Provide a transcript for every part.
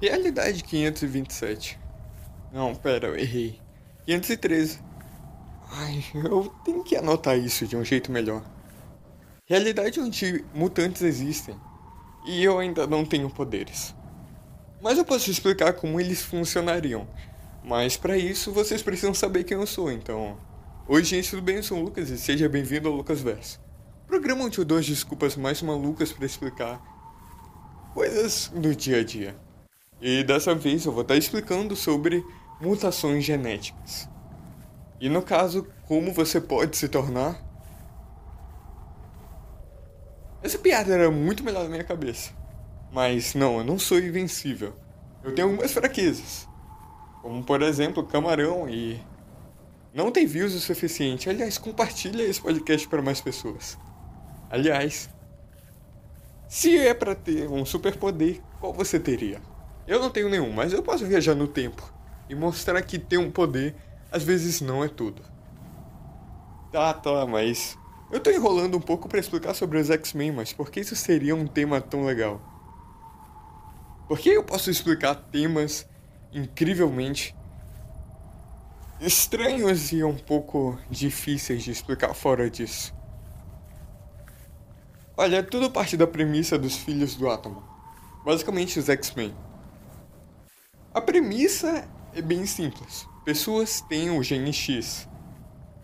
Realidade 527. Não, pera, eu errei. 513. Ai, eu tenho que anotar isso de um jeito melhor. Realidade onde mutantes existem. E eu ainda não tenho poderes. Mas eu posso explicar como eles funcionariam. Mas para isso vocês precisam saber quem eu sou, então. Oi gente, tudo bem? Eu sou o Lucas e seja bem-vindo ao Lucas Verso. Programa onde eu dou as desculpas mais malucas para explicar coisas do dia a dia. E dessa vez eu vou estar explicando sobre mutações genéticas. E no caso, como você pode se tornar. Essa piada era muito melhor na minha cabeça. Mas não, eu não sou invencível. Eu tenho algumas fraquezas. Como por exemplo, camarão e. Não tem views o suficiente. Aliás, compartilha esse podcast para mais pessoas. Aliás, se é para ter um superpoder, qual você teria? Eu não tenho nenhum, mas eu posso viajar no tempo e mostrar que ter um poder às vezes não é tudo. Tá, tá, mas eu tô enrolando um pouco para explicar sobre os X-Men, mas por que isso seria um tema tão legal? Porque eu posso explicar temas incrivelmente estranhos e um pouco difíceis de explicar fora disso. Olha, tudo parte da premissa dos filhos do átomo. Basicamente os X-Men. A premissa é bem simples. Pessoas têm o gene X.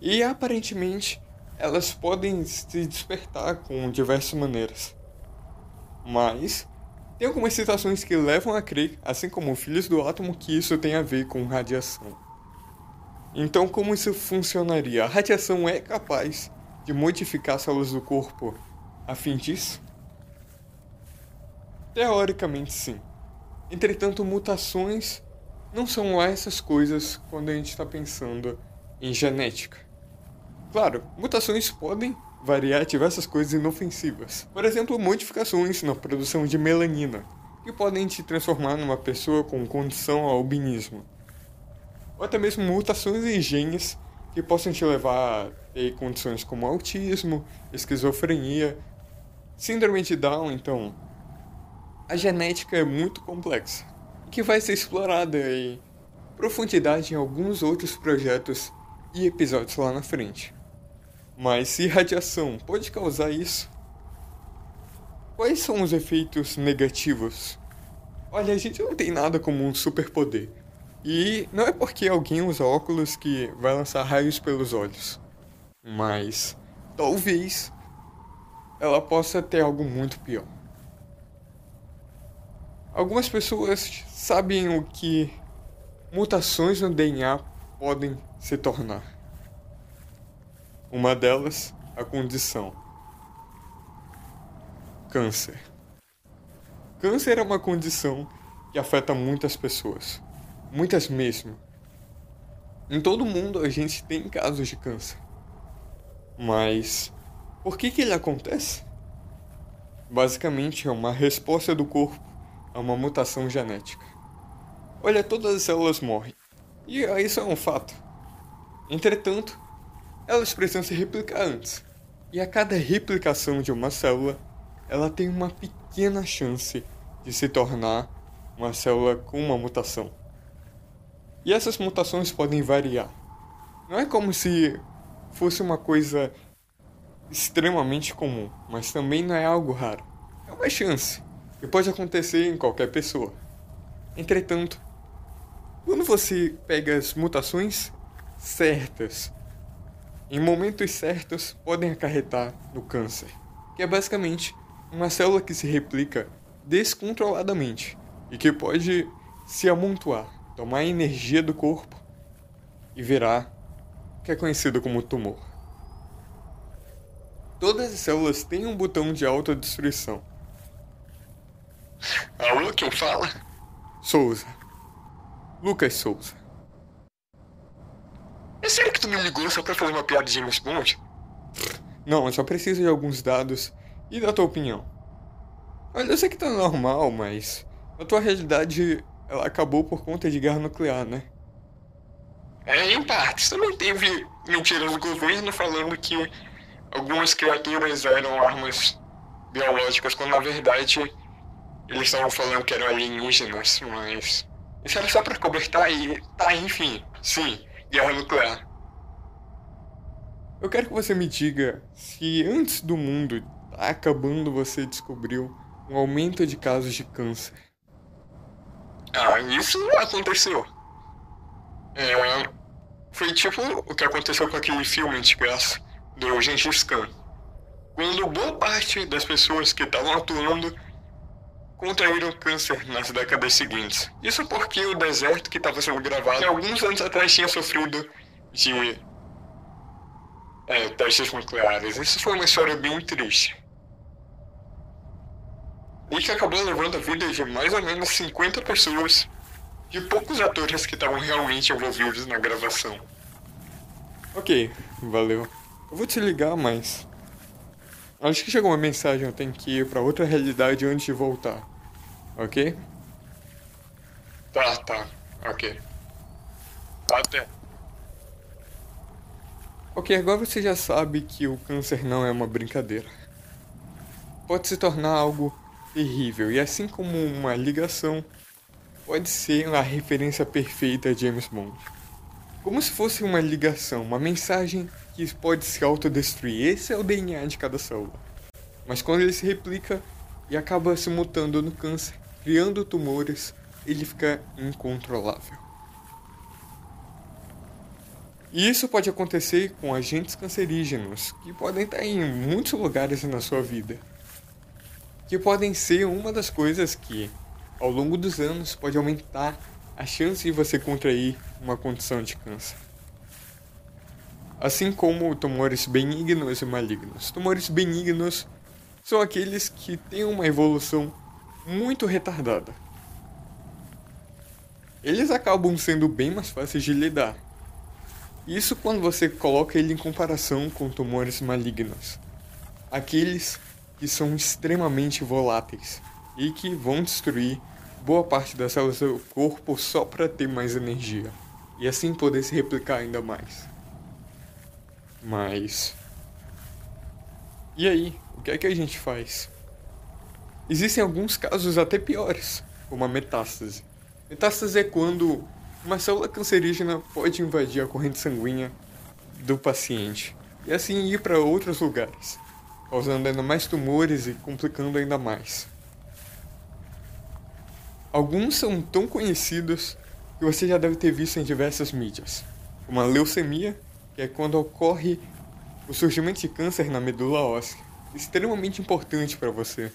E aparentemente elas podem se despertar com diversas maneiras. Mas tem algumas situações que levam a crer, assim como filhos do átomo, que isso tem a ver com radiação. Então, como isso funcionaria? A radiação é capaz de modificar as células do corpo a fim disso? Teoricamente, sim. Entretanto, mutações não são essas coisas quando a gente está pensando em genética. Claro, mutações podem variar diversas coisas inofensivas. Por exemplo, modificações na produção de melanina, que podem te transformar numa pessoa com condição ao albinismo. Ou até mesmo mutações em genes que possam te levar a ter condições como autismo, esquizofrenia, síndrome de Down, então. A genética é muito complexa que vai ser explorada em profundidade em alguns outros projetos e episódios lá na frente. Mas se radiação pode causar isso, quais são os efeitos negativos? Olha, a gente não tem nada como um superpoder. E não é porque alguém usa óculos que vai lançar raios pelos olhos. Mas talvez ela possa ter algo muito pior. Algumas pessoas sabem o que mutações no DNA podem se tornar. Uma delas, a condição câncer. Câncer é uma condição que afeta muitas pessoas, muitas mesmo. Em todo mundo a gente tem casos de câncer. Mas por que que ele acontece? Basicamente é uma resposta do corpo a uma mutação genética. Olha, todas as células morrem. E isso é um fato. Entretanto, elas precisam se replicar antes. E a cada replicação de uma célula, ela tem uma pequena chance de se tornar uma célula com uma mutação. E essas mutações podem variar. Não é como se fosse uma coisa extremamente comum, mas também não é algo raro. É uma chance e pode acontecer em qualquer pessoa. Entretanto, quando você pega as mutações certas, em momentos certos podem acarretar no câncer, que é basicamente uma célula que se replica descontroladamente e que pode se amontoar, tomar energia do corpo e virar o que é conhecido como tumor. Todas as células têm um botão de autodestruição, Alô, quem fala? Souza. Lucas Souza. É sério que tu me ligou só pra fazer uma piada de James Bond? Não, eu só preciso de alguns dados e da tua opinião. Olha, eu sei que tá normal, mas a tua realidade ela acabou por conta de guerra nuclear, né? É, em partes. Também teve mentiras do governo falando que algumas criaturas eram armas biológicas, quando na verdade eles estavam falando que eram alienígenas, mas. Isso era só pra cobertar e. Tá, enfim. Sim, guerra nuclear. Eu quero que você me diga se antes do mundo tá acabando você descobriu um aumento de casos de câncer. Ah, isso aconteceu. É, foi tipo o que aconteceu com aquele filme de graça do Gengis Khan. Quando boa parte das pessoas que estavam atuando contraíram câncer nas décadas seguintes. Isso porque o deserto que estava sendo gravado alguns anos atrás tinha sofrido de é, testes nucleares. Isso foi uma história bem triste. E que acabou levando a vida de mais ou menos 50 pessoas e poucos atores que estavam realmente envolvidos na gravação. Ok, valeu. Eu vou te ligar, mas. Acho que chegou uma mensagem, eu tenho que ir pra outra realidade antes de voltar. Ok? Tá, tá. Ok. Até. Ok, agora você já sabe que o câncer não é uma brincadeira. Pode se tornar algo terrível, e assim como uma ligação, pode ser a referência perfeita a James Bond. Como se fosse uma ligação, uma mensagem que pode se autodestruir. Esse é o DNA de cada célula. Mas quando ele se replica e acaba se mutando no câncer, criando tumores, ele fica incontrolável. E isso pode acontecer com agentes cancerígenos, que podem estar em muitos lugares na sua vida. Que podem ser uma das coisas que, ao longo dos anos, pode aumentar a chance de você contrair uma condição de câncer. Assim como tumores benignos e malignos. Tumores benignos são aqueles que têm uma evolução muito retardada. Eles acabam sendo bem mais fáceis de lidar. Isso quando você coloca ele em comparação com tumores malignos. Aqueles que são extremamente voláteis e que vão destruir boa parte das células do corpo só para ter mais energia e assim poder se replicar ainda mais. Mas. E aí? O que é que a gente faz? Existem alguns casos até piores, como a metástase. Metástase é quando uma célula cancerígena pode invadir a corrente sanguínea do paciente e assim ir para outros lugares, causando ainda mais tumores e complicando ainda mais. Alguns são tão conhecidos que você já deve ter visto em diversas mídias, como a leucemia, que é quando ocorre o surgimento de câncer na medula óssea, extremamente importante para você,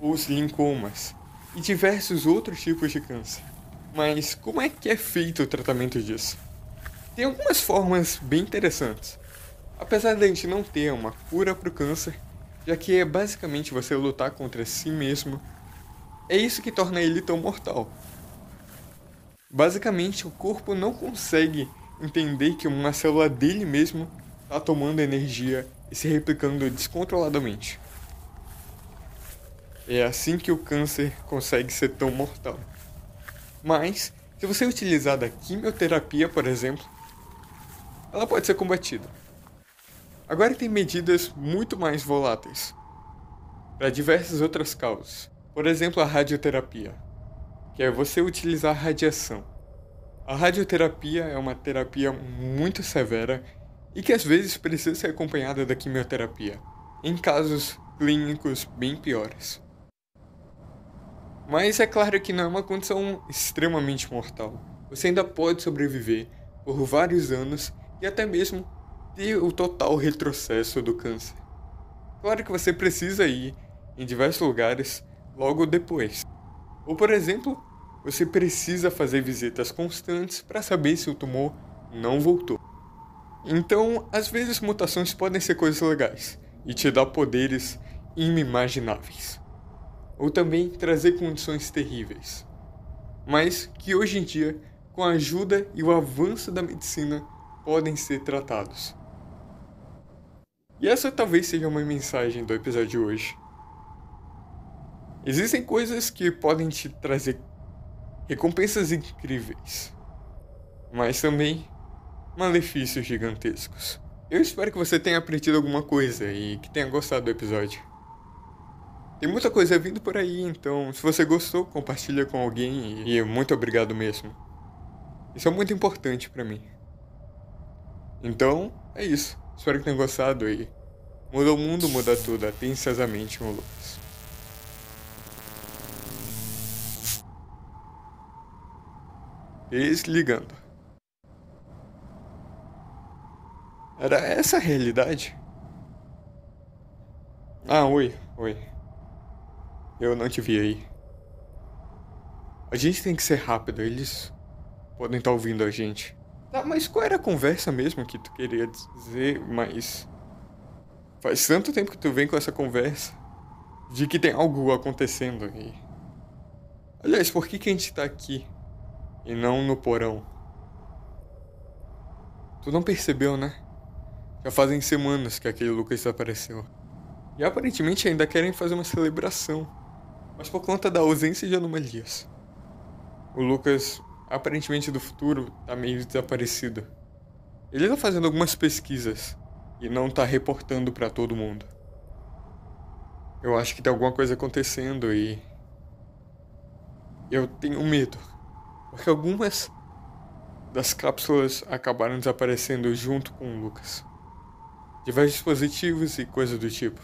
os linfomas e diversos outros tipos de câncer. Mas como é que é feito o tratamento disso? Tem algumas formas bem interessantes. Apesar de a gente não ter uma cura para o câncer, já que é basicamente você lutar contra si mesmo é isso que torna ele tão mortal. Basicamente, o corpo não consegue entender que uma célula dele mesmo está tomando energia e se replicando descontroladamente. É assim que o câncer consegue ser tão mortal. Mas, se você utilizar da quimioterapia, por exemplo, ela pode ser combatida. Agora tem medidas muito mais voláteis para diversas outras causas. Por exemplo, a radioterapia, que é você utilizar radiação. A radioterapia é uma terapia muito severa e que às vezes precisa ser acompanhada da quimioterapia, em casos clínicos bem piores. Mas é claro que não é uma condição extremamente mortal. Você ainda pode sobreviver por vários anos e até mesmo ter o total retrocesso do câncer. Claro que você precisa ir em diversos lugares logo depois. Ou, por exemplo, você precisa fazer visitas constantes para saber se o tumor não voltou. Então, às vezes mutações podem ser coisas legais e te dar poderes inimagináveis. Ou também trazer condições terríveis. Mas que hoje em dia, com a ajuda e o avanço da medicina, podem ser tratados. E essa talvez seja uma mensagem do episódio de hoje. Existem coisas que podem te trazer recompensas incríveis, mas também malefícios gigantescos. Eu espero que você tenha aprendido alguma coisa e que tenha gostado do episódio. Tem muita coisa vindo por aí, então se você gostou, compartilha com alguém e muito obrigado mesmo. Isso é muito importante para mim. Então, é isso. Espero que tenham gostado e muda o mundo, muda tudo, atenciosamente o Lucas. Desligando. Era essa a realidade? Ah, oi, oi. Eu não te vi aí. A gente tem que ser rápido, eles podem estar tá ouvindo a gente. Tá, mas qual era a conversa mesmo que tu queria dizer? Mas. Faz tanto tempo que tu vem com essa conversa. De que tem algo acontecendo aí. Aliás, por que, que a gente tá aqui? E não no porão? Tu não percebeu, né? Já fazem semanas que aquele Lucas desapareceu. E aparentemente ainda querem fazer uma celebração mas por conta da ausência de anomalias. O Lucas, aparentemente do futuro, tá meio desaparecido. Ele tá fazendo algumas pesquisas e não tá reportando para todo mundo. Eu acho que tem alguma coisa acontecendo e eu tenho medo, porque algumas das cápsulas acabaram desaparecendo junto com o Lucas. Diversos dispositivos e coisas do tipo.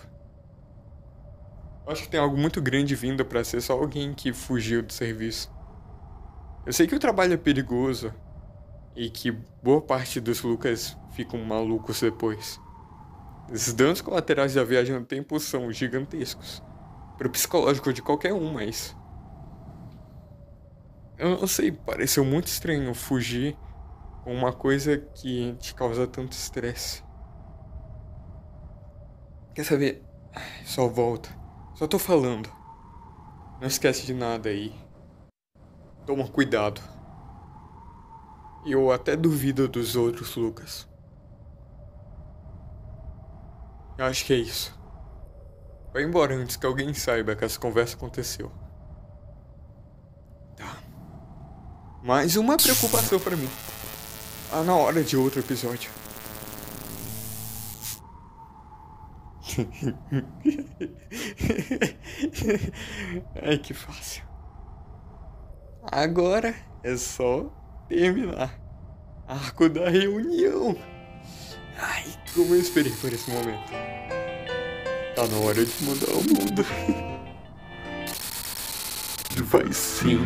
Acho que tem algo muito grande vindo para ser só alguém que fugiu do serviço. Eu sei que o trabalho é perigoso e que boa parte dos Lucas ficam malucos depois. Os danos colaterais da viagem no tempo são gigantescos. Para o psicológico de qualquer um, mas. Eu não sei, pareceu muito estranho fugir com uma coisa que te causa tanto estresse. Quer saber? Só volta. Só tô falando. Não esquece de nada aí. Toma cuidado. Eu até duvido dos outros, Lucas. Eu acho que é isso. Vai embora antes que alguém saiba que essa conversa aconteceu. Tá. Mais uma preocupação para mim. Ah, na hora de outro episódio. Ai, que fácil. Agora é só terminar. Arco da reunião. Ai, como eu esperei por esse momento. Tá na hora de mudar o mundo. Vai sim.